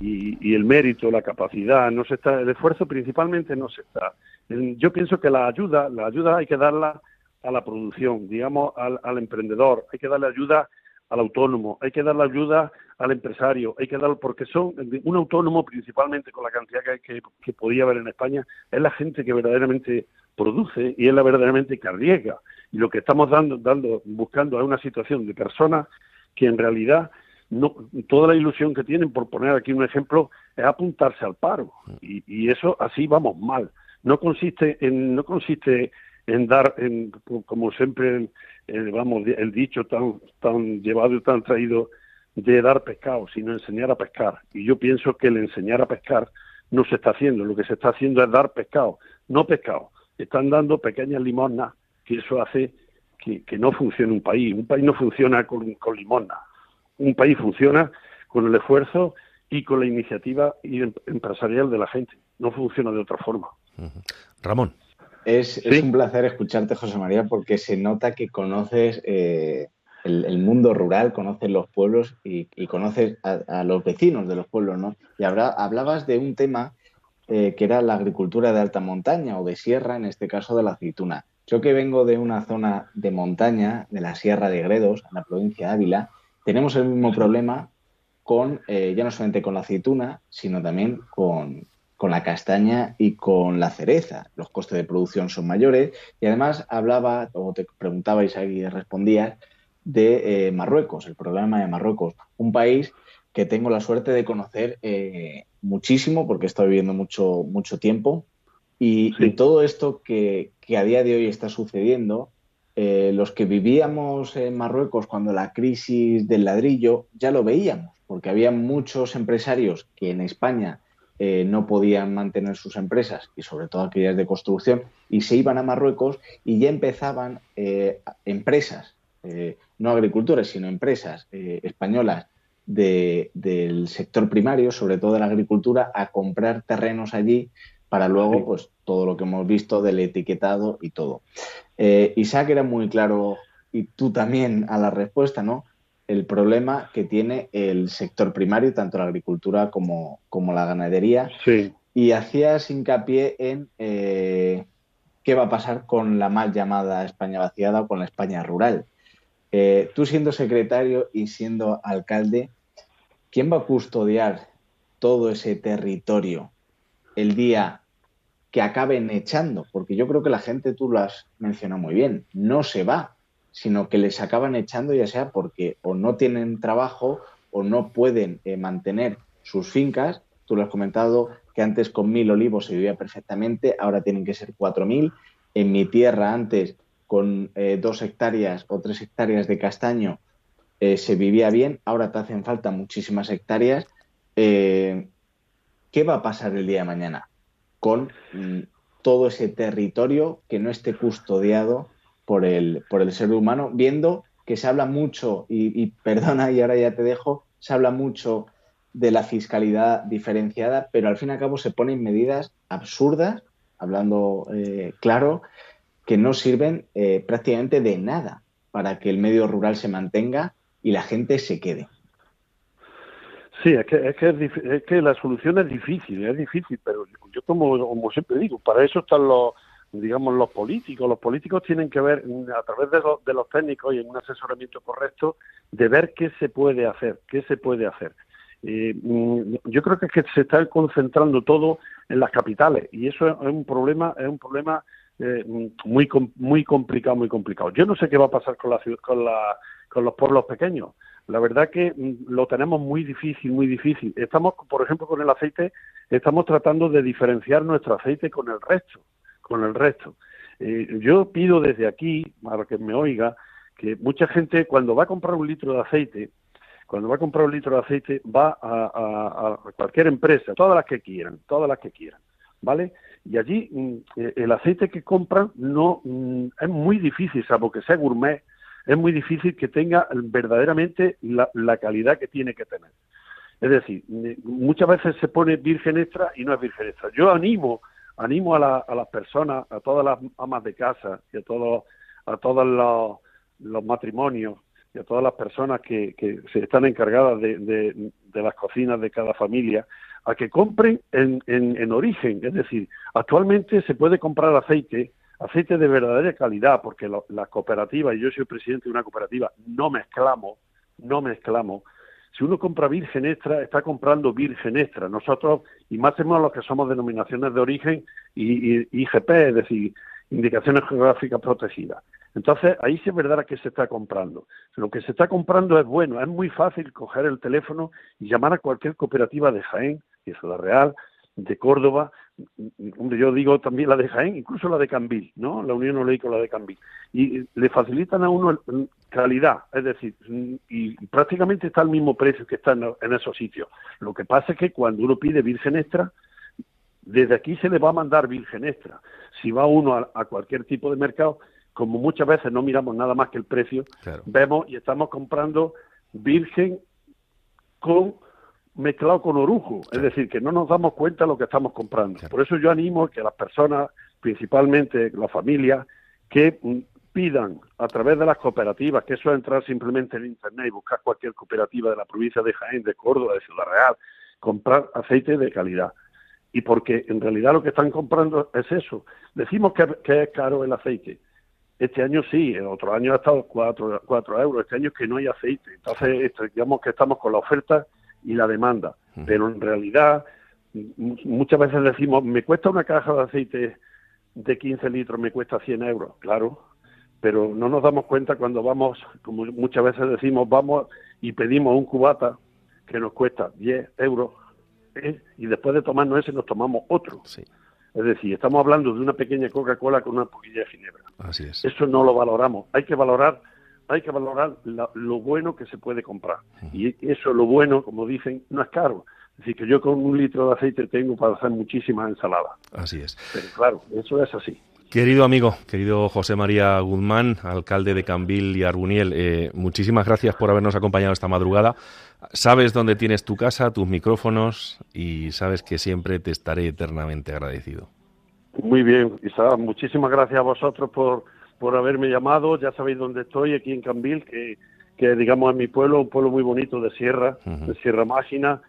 y, el mérito, la capacidad, no se está, el esfuerzo principalmente no se está. Yo pienso que la ayuda, la ayuda hay que darla a la producción, digamos, al, emprendedor, hay que darle ayuda al autónomo, hay que darle ayuda al empresario, hay que darle, porque son, un autónomo principalmente con la cantidad que, que, podía haber en España, es la gente que verdaderamente produce y es la verdaderamente que arriesga. Y lo que estamos dando, dando, buscando es una situación de personas que en realidad no, toda la ilusión que tienen, por poner aquí un ejemplo, es apuntarse al paro. Y, eso así vamos mal. No consiste en, no consiste en dar, en, como siempre, vamos, el dicho tan, tan llevado y tan traído de dar pescado, sino enseñar a pescar. Y yo pienso que el enseñar a pescar no se está haciendo. Lo que se está haciendo es dar pescado, no pescado. Están dando pequeñas limosnas que eso hace que, no funcione un país. Un país no funciona con, con limosnas un país funciona con el esfuerzo y con la iniciativa em-, empresarial de la gente. No funciona de otra forma. Ramón. Es, un placer escucharte, José María, porque se nota que conoces eh, el, mundo rural, conoces los pueblos y, conoces a, los vecinos de los pueblos, ¿no? Y hablabas de un tema eh, que era la agricultura de alta montaña o de sierra, en este caso de la aceituna. Yo que vengo de una zona de montaña, de la Sierra de Gredos, en la provincia de Ávila, tenemos el mismo problema con, eh, ya no solamente con la aceituna, sino también con, la castaña y con la cereza. Los costes de producción son mayores y además hablaba, o te preguntabais y respondías, de eh, Marruecos, el problema de Marruecos, un país que tengo la suerte de conocer eh, muchísimo porque he estado viviendo mucho, mucho tiempo y, todo esto que, que, a día de hoy está sucediendo eh, los que vivíamos en Marruecos cuando la crisis del ladrillo ya lo veíamos, porque había muchos empresarios que en España eh, no podían mantener sus empresas y sobre todo aquellas de construcción y se iban a Marruecos y ya empezaban eh, empresas, no agricultores, sino empresas españolas del sector primario, sobre todo de la agricultura, a comprar terrenos allí para luego, pues, todo lo que hemos visto del etiquetado y todo. Eh, Isaac era muy claro, y tú también a la respuesta, ¿no? El problema que tiene el sector primario, tanto la agricultura como, como la ganadería. Sí. Y hacías hincapié en eh, qué va a pasar con la mal llamada España vaciada o con la España rural. Eh, tú siendo secretario y siendo alcalde, ¿quién va a custodiar todo ese territorio el día que acaben echando, porque yo creo que la gente, tú lo has mencionado muy bien, no se va, sino que les acaban echando ya sea porque o no tienen trabajo o no pueden eh, mantener sus fincas. Tú lo has comentado que antes con mil olivos se vivía perfectamente, ahora tienen que ser cuatro mil. En mi tierra antes con eh, dos hectáreas o tres hectáreas de castaño eh, se vivía bien, ahora te hacen falta muchísimas hectáreas. ¿Qué va a pasar el día de mañana con mm, todo ese territorio que no esté custodiado por el, por el ser humano, viendo que se habla mucho, y, perdona, y ahora ya te dejo, se habla mucho de la fiscalidad diferenciada, pero al fin y al cabo se ponen medidas absurdas, hablando eh, claro, que no sirven eh, prácticamente de nada para que el medio rural se mantenga y la gente se quede. Sí, es que, es que, es, que la solución es difícil, es difícil, pero yo como, como siempre digo, para eso están los, digamos, los políticos. Los políticos tienen que ver, a través de, de los técnicos y en un asesoramiento correcto, de ver qué se puede hacer, qué se puede hacer. Eh, mm, yo creo que, es que se está concentrando todo en las capitales y eso es un problema, es un problema eh, muy muy complicado, muy complicado. Yo no sé qué va a pasar con la, con la con los pueblos pequeños. La verdad que mm, lo tenemos muy difícil, muy difícil. Estamos, por ejemplo, con el aceite, estamos tratando de diferenciar nuestro aceite con el resto con el resto. Eh, yo pido desde aquí, para que me oiga, que mucha gente cuando va a comprar un litro de aceite, cuando va a comprar un litro de aceite, va a, cualquier empresa, todas las que quieran, todas las que quieran, ¿vale? Y allí mm, eh, el aceite que compran no mm, es muy difícil, salvo que sea gourmet, es muy difícil que tenga verdaderamente la, la calidad que tiene que tener. Es decir, muchas veces se pone virgen extra y no es virgen extra. Yo animo animo a, a, las personas, a todas las amas de casa y a todos, a todos los, matrimonios y a todas las personas que, se están encargadas de, de, las cocinas de cada familia, a que compren en, en, origen. Es decir, actualmente se puede comprar aceite, aceite de verdadera calidad, porque las cooperativas, y yo soy presidente de una cooperativa, no mezclamos, no mezclamos, si uno compra virgen extra, está comprando virgen extra. Nosotros, y más tenemos los que somos denominaciones de origen y, IGP, es decir, indicaciones geográficas protegidas. Entonces, ahí sí es verdad que se está comprando. Lo que se está comprando es bueno, es muy fácil coger el teléfono y llamar a cualquier cooperativa de Jaén, y es la Real, de Córdoba, hombre, yo digo también la de Jaén, incluso la de Cambil, ¿no? La Unión Olícola la de Cambil. Y le facilitan a uno calidad, es decir, y prácticamente está al mismo precio que está en, esos sitios. Lo que pasa es que cuando uno pide virgen extra, desde aquí se le va a mandar virgen extra. Si va uno a, cualquier tipo de mercado, como muchas veces no miramos nada más que el precio, vemos y estamos comprando virgen con mezclado con orujo, es decir, que no nos damos cuenta de lo que estamos comprando. Por eso yo animo a que las personas, principalmente las familias, que mm, pidan a través de las cooperativas, que eso es entrar simplemente en Internet y buscar cualquier cooperativa de la provincia de Jaén, de Córdoba, de Ciudad Real, comprar aceite de calidad. Y porque en realidad lo que están comprando es eso. Decimos que, es caro el aceite. Este año sí, el otro año ha estado 4, cuatro euros, este año es que no hay aceite. Entonces, este, digamos que estamos con la oferta y la demanda. Pero en realidad, muchas veces decimos, me cuesta una caja de aceite de 15 litros, me cuesta 100 euros. Claro, pero no nos damos cuenta cuando vamos, como muchas veces decimos, vamos y pedimos un cubata que nos cuesta 10 euros ¿eh? y después de tomarnos ese nos tomamos otro. Es decir, estamos hablando de una pequeña Coca-Cola con una poquilla de ginebra. Así es. Eso no lo valoramos. Hay que valorar hay que valorar lo bueno que se puede comprar. Y eso, lo bueno, como dicen, no es caro. Es decir, que yo con un litro de aceite tengo para hacer muchísimas ensaladas. Así es. Pero claro, eso es así. Querido amigo, querido José María Guzmán, alcalde de Cambil y Arbuniel, eh, muchísimas gracias por habernos acompañado esta madrugada. Sabes dónde tienes tu casa, tus micrófonos y sabes que siempre te estaré eternamente agradecido. Muy bien, Isabel, muchísimas gracias a vosotros por por haberme llamado. Ya sabéis dónde estoy, aquí en Cambil, que, que digamos es mi pueblo, un pueblo muy bonito de Sierra, de Sierra Mágina.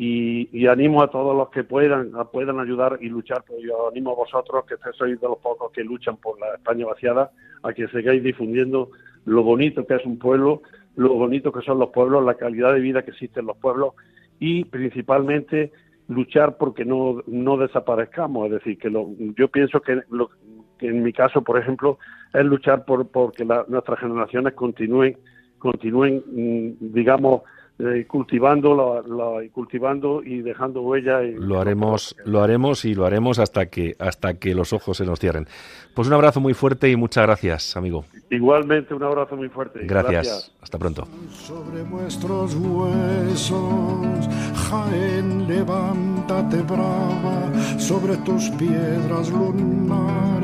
Y, animo a todos los que puedan puedan ayudar y luchar. Pues yo animo a vosotros, que sois de los pocos que luchan por la España vaciada, a que sigáis difundiendo lo bonito que es un pueblo, lo bonito que son los pueblos, la calidad de vida que existe en los pueblos y principalmente luchar porque no, no desaparezcamos. Es decir, que lo, yo pienso que, lo, que en mi caso, por ejemplo, es luchar por, que nuestras generaciones continúen, continúen, mm, digamos, eh, cultivando la, y cultivando y dejando huella. lo haremos, lo haremos y lo haremos hasta que hasta que los ojos se nos cierren. Pues un abrazo muy fuerte y muchas gracias, amigo. Igualmente un abrazo muy fuerte. Gracias. Hasta pronto. Sobre vuestros huesos, Jaén, levántate brava sobre tus piedras lunares,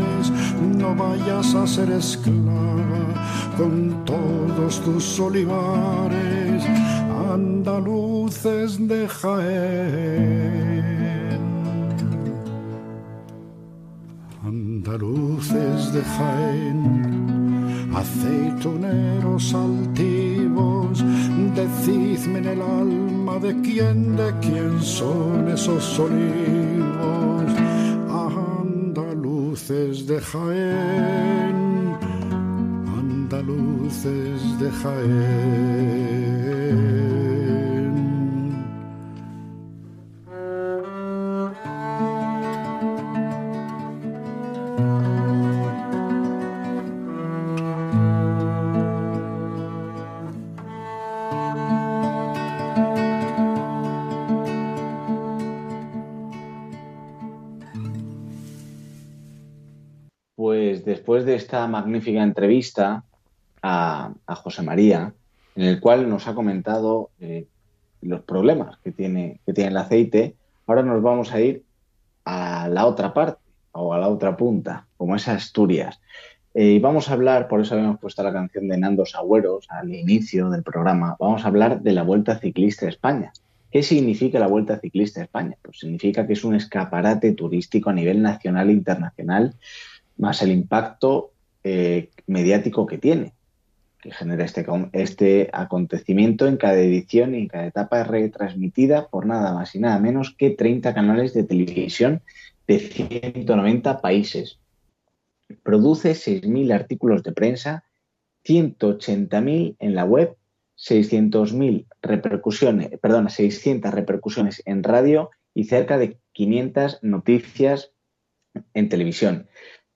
no vayas a ser esclava con todos tus olivares andaluces de Jaén. Andaluces de Jaén, aceituneros altivos, decidme en el alma de quién, de quién son esos olivos. Andaluces de Jaén, andaluces de Jaén. Después de esta magnífica entrevista a, José María, en el cual nos ha comentado eh, los problemas que tiene, que tiene el aceite, ahora nos vamos a ir a la otra parte o a la otra punta, como es Asturias. Eh, y vamos a hablar, por eso habíamos puesto la canción de Nando Sagüeros al inicio del programa, vamos a hablar de la Vuelta Ciclista a España. ¿Qué significa la Vuelta Ciclista a España? Pues significa que es un escaparate turístico a nivel nacional e internacional más el impacto eh, mediático que tiene, que genera este, este acontecimiento en cada edición y en cada etapa retransmitida por nada más y nada menos que 30 canales de televisión de 190 países. Produce 6.000 artículos de prensa, 180.000 en la web, 600.000 repercusiones, perdona, 600 repercusiones en radio y cerca de 500 noticias en televisión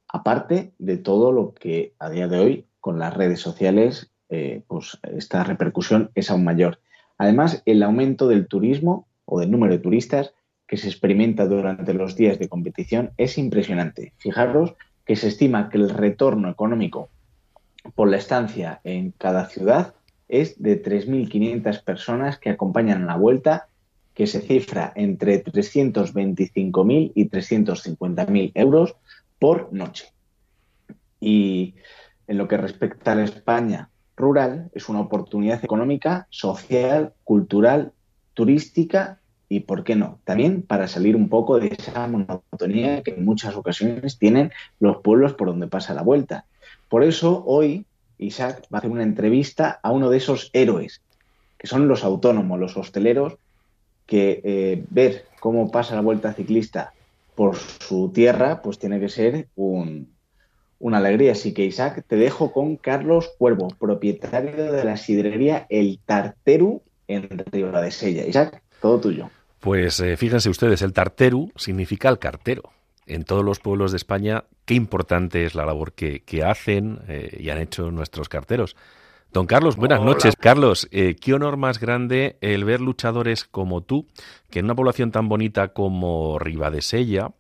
aparte de todo lo que a día de hoy con las redes sociales, eh, pues esta repercusión es aún mayor. Además, el aumento del turismo o del número de turistas que se experimenta durante los días de competición es impresionante. Fijaros que se estima que el retorno económico por la estancia en cada ciudad es de 3.500 personas que acompañan la vuelta, que se cifra entre 325.000 y 350.000 euros por noche. Y en lo que respecta a la España rural, es una oportunidad económica, social, cultural, turística y, ¿por qué no?, también para salir un poco de esa monotonía que en muchas ocasiones tienen los pueblos por donde pasa la vuelta. Por eso hoy Isaac va a hacer una entrevista a uno de esos héroes, que son los autónomos, los hosteleros, que eh, ver cómo pasa la vuelta ciclista por su tierra, pues tiene que ser un, una alegría. Así que, Isaac, te dejo con Carlos Cuervo, propietario de la sidrería El Tarteru en Río de Sella. Isaac, todo tuyo. Pues eh, fíjense ustedes, el Tarteru significa el cartero. En todos los pueblos de España, qué importante es la labor que, hacen eh, y han hecho nuestros carteros. Don Carlos, buenas noches. Carlos, eh, qué honor más grande el ver luchadores como tú, que en una población tan bonita como Ribadesella,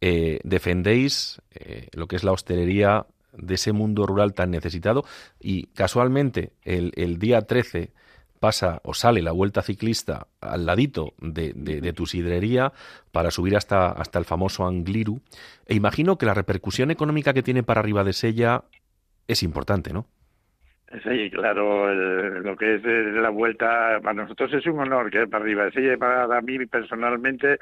eh, defendéis eh, lo que es la hostelería de ese mundo rural tan necesitado y casualmente el, día 13 pasa o sale la vuelta ciclista al ladito de, tu sidrería para subir hasta, hasta el famoso Angliru. E imagino que la repercusión económica que tiene para Ribadesella es importante, ¿no? Sí, claro, lo que es eh, la vuelta, para nosotros es un honor que para arriba, sí, para mí personalmente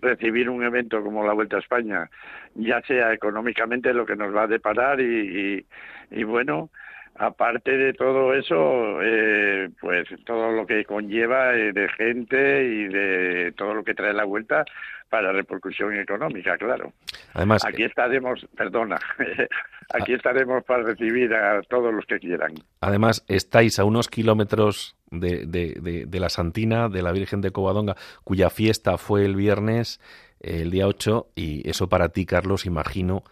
recibir un evento como la Vuelta a España, ya sea económicamente lo que nos va a deparar y, y, bueno, aparte de todo eso, eh, pues todo lo que conlleva eh, de gente y de todo lo que trae la vuelta para repercusión económica, claro. Además, aquí estaremos, perdona, aquí estaremos para recibir a todos los que quieran. Además, estáis a unos kilómetros de, de, de, la Santina, de la Virgen de Covadonga, cuya fiesta fue el viernes, el día 8, y eso para ti, Carlos, imagino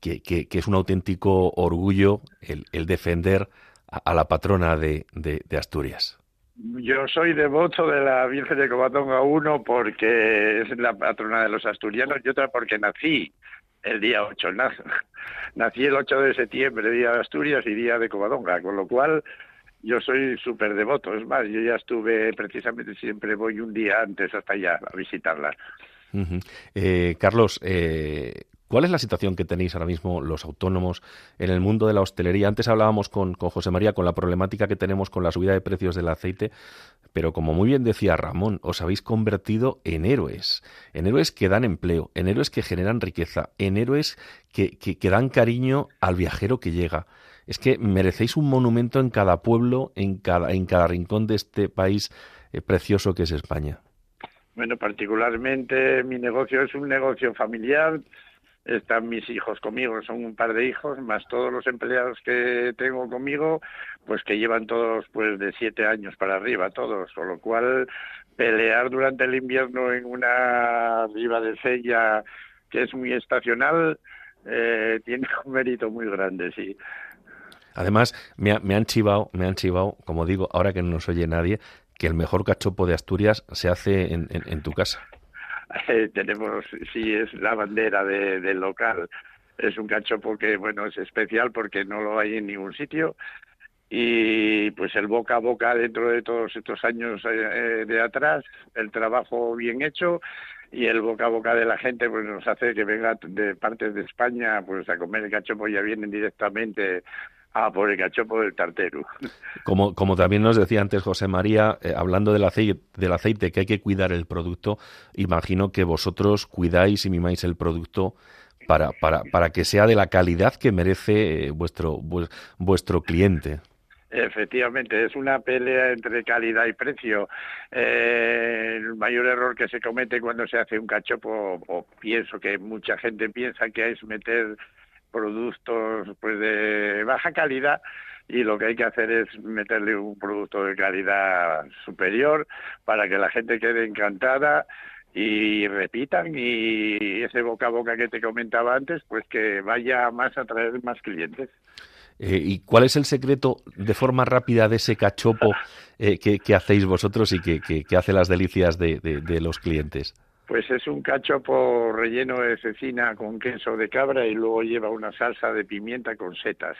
que, que, es un auténtico orgullo el, el defender a, la patrona de, de Asturias. Yo soy devoto de la Virgen de Covadonga 1 porque es la patrona de los asturianos y otra porque nací el día 8. Nací el 8 de septiembre, día de Asturias y día de Covadonga, con lo cual yo soy súper devoto. Es más, yo ya estuve precisamente, siempre voy un día antes hasta allá a visitarla. eh, Carlos, eh, ¿Cuál es la situación que tenéis ahora mismo los autónomos en el mundo de la hostelería? Antes hablábamos con, José María con la problemática que tenemos con la subida de precios del aceite, pero como muy bien decía Ramón, os habéis convertido en héroes, en héroes que dan empleo, en héroes que generan riqueza, en héroes que, que, que dan cariño al viajero que llega. Es que merecéis un monumento en cada pueblo, en cada, en cada rincón de este país eh, precioso que es España. Bueno, particularmente mi negocio es un negocio familiar están mis hijos conmigo, son un par de hijos, más todos los empleados que tengo conmigo, pues que llevan todos pues de siete años para arriba, todos, con lo cual pelear durante el invierno en una riva de sella que es muy estacional eh, tiene un mérito muy grande, sí. Además, me, me han chivado, me han chivado, como digo, ahora que no nos oye nadie, que el mejor cachopo de Asturias se hace en, en, en tu casa. Eh, tenemos, sí, es la bandera de, del local. Es un cachopo que, bueno, es especial porque no lo hay en ningún sitio. Y pues el boca a boca dentro de todos estos años eh, de atrás, el trabajo bien hecho y el boca a boca de la gente pues nos hace que venga de partes de España pues a comer el cachopo ya vienen directamente a por el cachopo del tartero. Como, como también nos decía antes José María, eh, hablando del aceite, del aceite, que hay que cuidar el producto, imagino que vosotros cuidáis y mimáis el producto para, para, para que sea de la calidad que merece eh, vuestro, vuestro cliente. Efectivamente, es una pelea entre calidad y precio. Eh, el mayor error que se comete cuando se hace un cachopo, o pienso que mucha gente piensa que es meter productos pues de baja calidad y lo que hay que hacer es meterle un producto de calidad superior para que la gente quede encantada y repitan y ese boca a boca que te comentaba antes pues que vaya más a traer más clientes. Eh, ¿Y cuál es el secreto de forma rápida de ese cachopo eh, que, hacéis vosotros y que, hace las delicias de, de, de los clientes? Pues es un cachopo relleno de cecina con queso de cabra y luego lleva una salsa de pimienta con setas.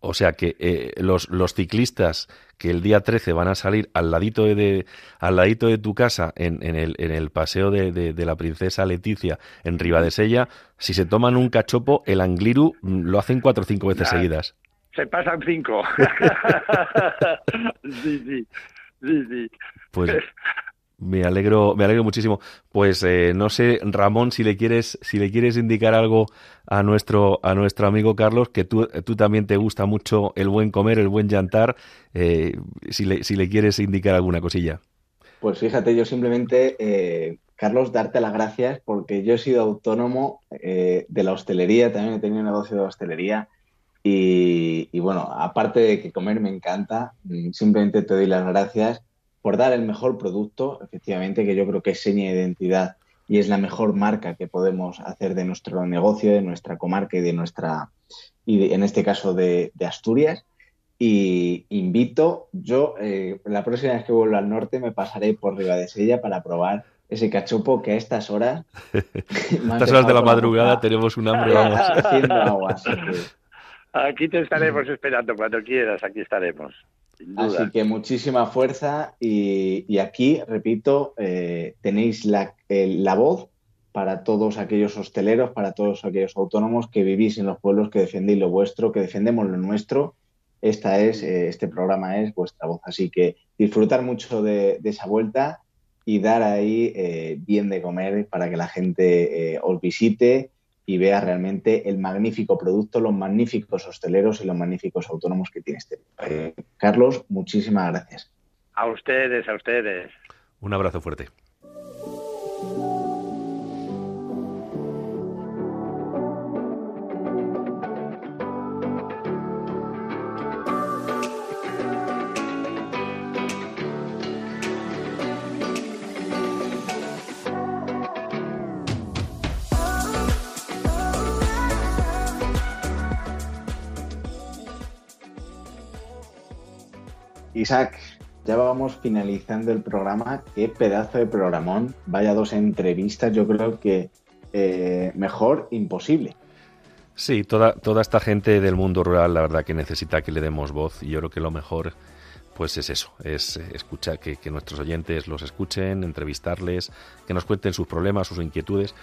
O sea que eh, los, los, ciclistas que el día 13 van a salir al ladito de, de al ladito de tu casa en, en, el, en el paseo de, de, de, la princesa Leticia en Ribadesella, si se toman un cachopo, el angliru lo hacen cuatro o cinco veces nah, seguidas. Se pasan cinco. sí, sí, sí, sí. Pues me alegro, me alegro muchísimo. Pues eh, no sé, Ramón, si le quieres, si le quieres indicar algo a nuestro, a nuestro amigo Carlos, que tú, tú también te gusta mucho el buen comer, el buen llantar, eh, si, le, si le quieres indicar alguna cosilla. Pues fíjate, yo simplemente, eh, Carlos, darte las gracias porque yo he sido autónomo eh, de la hostelería, también he tenido un negocio de hostelería. Y, bueno, aparte de que comer me encanta, mm, simplemente te doy las gracias por dar el mejor producto, efectivamente, que yo creo que es seña de identidad y es la mejor marca que podemos hacer de nuestro negocio, de nuestra comarca y de nuestra, y de, en este caso de, de, Asturias. Y invito, yo eh, la próxima vez que vuelva al norte me pasaré por Ribadesella para probar ese cachopo que a estas horas... estas horas de la madrugada la tenemos un hambre, vamos. Haciendo agua, así que... Aquí te estaremos esperando cuando quieras, aquí estaremos. Así que muchísima fuerza y, y aquí, repito, eh, tenéis la, la, voz para todos aquellos hosteleros, para todos aquellos autónomos que vivís en los pueblos, que defendéis lo vuestro, que defendemos lo nuestro. Esta es, eh, este programa es vuestra voz. Así que disfrutar mucho de, de esa vuelta y dar ahí eh, bien de comer para que la gente eh, os visite y vea realmente el magnífico producto, los magníficos hosteleros y los magníficos autónomos que tiene este. Eh, Carlos, muchísimas gracias. A ustedes, a ustedes. Un abrazo fuerte. Isaac, ya vamos finalizando el programa. Qué pedazo de programón. Vaya dos entrevistas, yo creo que eh, mejor imposible. Sí, toda, toda esta gente del mundo rural, la verdad que necesita que le demos voz y yo creo que lo mejor pues es eso, es escuchar que, que nuestros oyentes los escuchen, entrevistarles, que nos cuenten sus problemas, sus inquietudes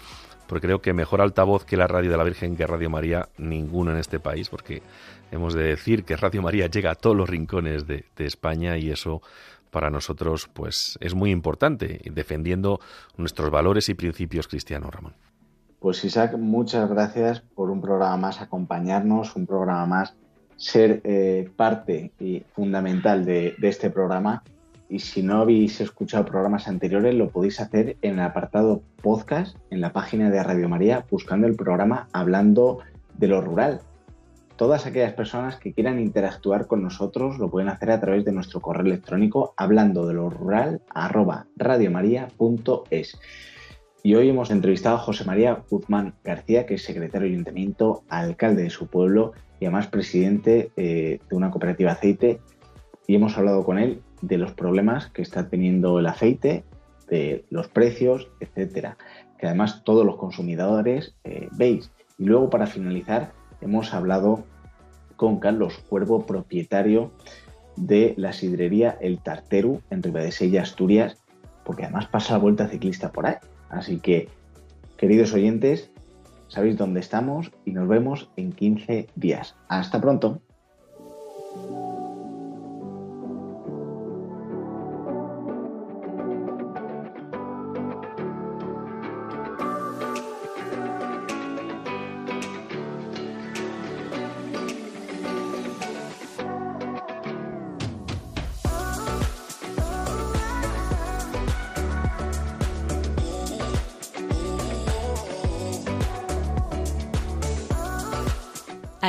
porque creo que mejor altavoz que la radio de la Virgen que Radio María, ninguno en este país, porque hemos de decir que Radio María llega a todos los rincones de, España y eso para nosotros pues es muy importante, defendiendo nuestros valores y principios cristianos, Ramón. Pues Isaac, muchas gracias por un programa más, acompañarnos, un programa más, ser eh, parte y fundamental de, de este programa y si no habéis escuchado programas anteriores, lo podéis hacer en el apartado podcast en la página de Radio María, buscando el programa Hablando de lo Rural. Todas aquellas personas que quieran interactuar con nosotros lo pueden hacer a través de nuestro correo electrónico hablando de lo rural arroba radiomaria.es. Y hoy hemos entrevistado a José María Guzmán García, que es secretario de ayuntamiento, alcalde de su pueblo y además presidente eh, de una cooperativa aceite. Y hemos hablado con él de los problemas que está teniendo el aceite, de los precios, etcétera, que además todos los consumidores eh, veis. Y luego para finalizar hemos hablado con Carlos Cuervo, propietario de la sidrería El Tarteru en Ribadesella, Asturias, porque además pasa la vuelta ciclista por ahí. Así que, queridos oyentes, sabéis dónde estamos y nos vemos en 15 días. Hasta pronto.